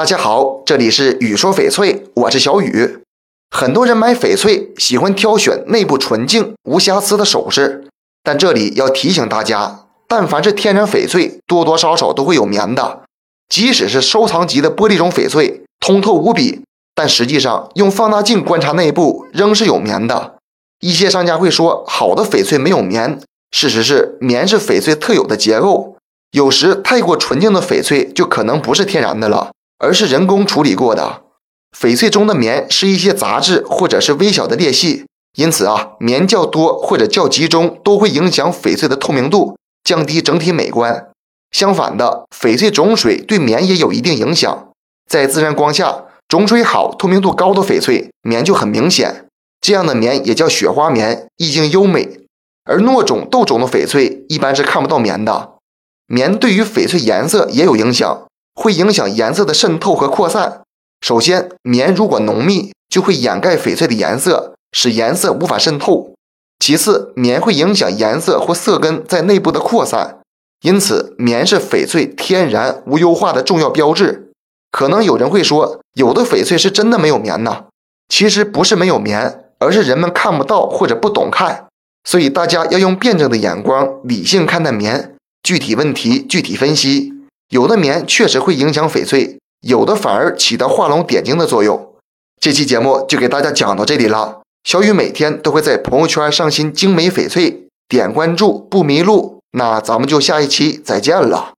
大家好，这里是雨说翡翠，我是小雨。很多人买翡翠喜欢挑选内部纯净、无瑕疵的首饰，但这里要提醒大家，但凡是天然翡翠，多多少少都会有棉的。即使是收藏级的玻璃种翡翠，通透无比，但实际上用放大镜观察内部仍是有棉的。一些商家会说好的翡翠没有棉，事实是棉是翡翠特有的结构。有时太过纯净的翡翠就可能不是天然的了，而是人工处理过的。翡翠中的棉是一些杂质或者是微小的裂隙，因此啊，棉较多或者较集中都会影响翡翠的透明度，降低整体美观。相反的，翡翠种水对棉也有一定影响。在自然光下，种水好、透明度高的翡翠棉就很明显，这样的棉也叫雪花棉，意境优美。而糯种、豆种的翡翠一般是看不到棉的。棉对于翡翠颜色也有影响，会影响颜色的渗透和扩散。首先，棉如果浓密，就会掩盖翡翠的颜色，使颜色无法渗透。其次，棉会影响颜色或色根在内部的扩散。因此，棉是翡翠天然无优化的重要标志。可能有人会说，有的翡翠是真的没有棉呢？其实不是没有棉，而是人们看不到或者不懂看。所以大家要用辩证的眼光，理性看待棉。具体问题具体分析，有的棉确实会影响翡翠，有的反而起到画龙点睛的作用。这期节目就给大家讲到这里了。小雨每天都会在朋友圈上新精美翡翠，点关注不迷路。那咱们就下一期再见了。